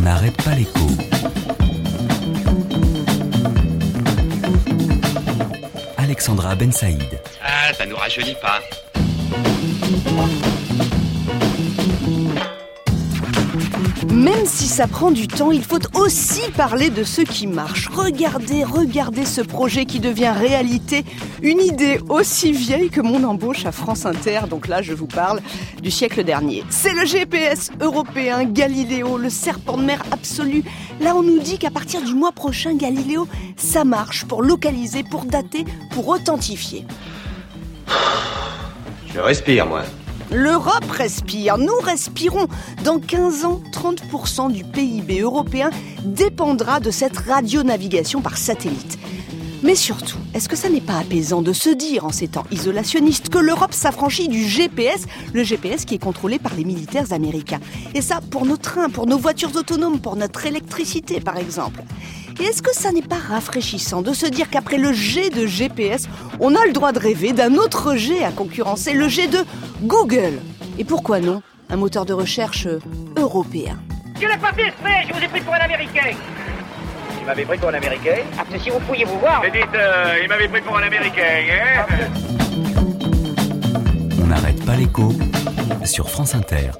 On n'arrête pas l'écho. Alexandra Ben Saïd. Ah, ça nous rajeunit pas. Même si ça prend du temps, il faut aussi parler de ce qui marche. Regardez, regardez ce projet qui devient réalité. Une idée aussi vieille que mon embauche à France Inter. Donc là, je vous parle du siècle dernier. C'est le GPS européen Galiléo, le serpent de mer absolu. Là, on nous dit qu'à partir du mois prochain, Galiléo, ça marche pour localiser, pour dater, pour authentifier. Je respire, moi. L'Europe respire, nous respirons. Dans 15 ans, 30% du PIB européen dépendra de cette radionavigation par satellite. Mais surtout, est-ce que ça n'est pas apaisant de se dire en ces temps isolationnistes que l'Europe s'affranchit du GPS, le GPS qui est contrôlé par les militaires américains? Et ça pour nos trains, pour nos voitures autonomes, pour notre électricité par exemple. Et est-ce que ça n'est pas rafraîchissant de se dire qu'après le G de GPS, on a le droit de rêver d'un autre G à concurrencer, le G de Google Et pourquoi non Un moteur de recherche européen? Je l'ai pas fait exprès, je vous ai pris pour un Américain. Il m'avait pris pour un Américain. Ah, mais si vous pouviez vous voir. Mais dites, euh, il m'avait pris pour un Américain, hein On n'arrête pas l'écho sur France Inter.